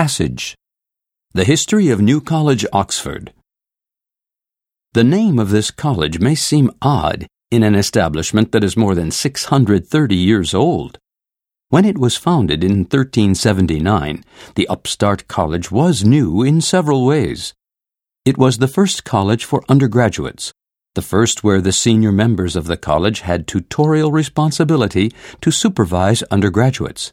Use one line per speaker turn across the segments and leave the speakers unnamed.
Passage The History of New College, Oxford. The name of this college may seem odd in an establishment that is more than 630 years old. When it was founded in 1379, the upstart college was new in several ways. It was the first college for undergraduates, the first where the senior members of the college had tutorial responsibility to supervise undergraduates,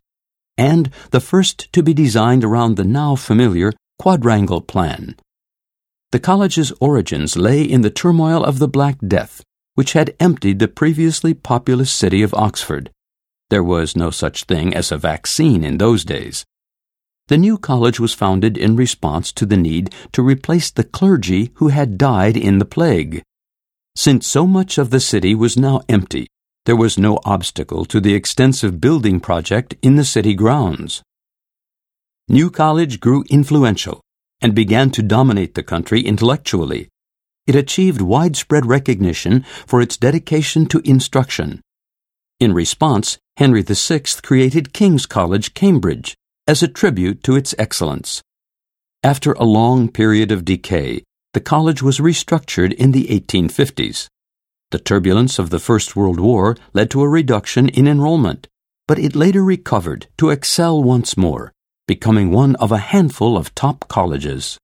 and the first to be designed around the now familiar quadrangle plan. The college's origins lay in the turmoil of the Black Death, which had emptied the previously populous city of Oxford. There was no such thing as a vaccine in those days. The new college was founded in response to the need to replace the clergy who had died in the plague. Since so much of the city was now empty, there was no obstacle to the extensive building project in the city grounds. New College grew influential and began to dominate the country intellectually. It achieved widespread recognition for its dedication to instruction. In response, Henry VI created King's College, Cambridge, as a tribute to its excellence. After a long period of decay, the college was restructured in the 1850s. The turbulence of the First World War led to a reduction in enrollment, but it later recovered to excel once more, becoming one of a handful of top colleges.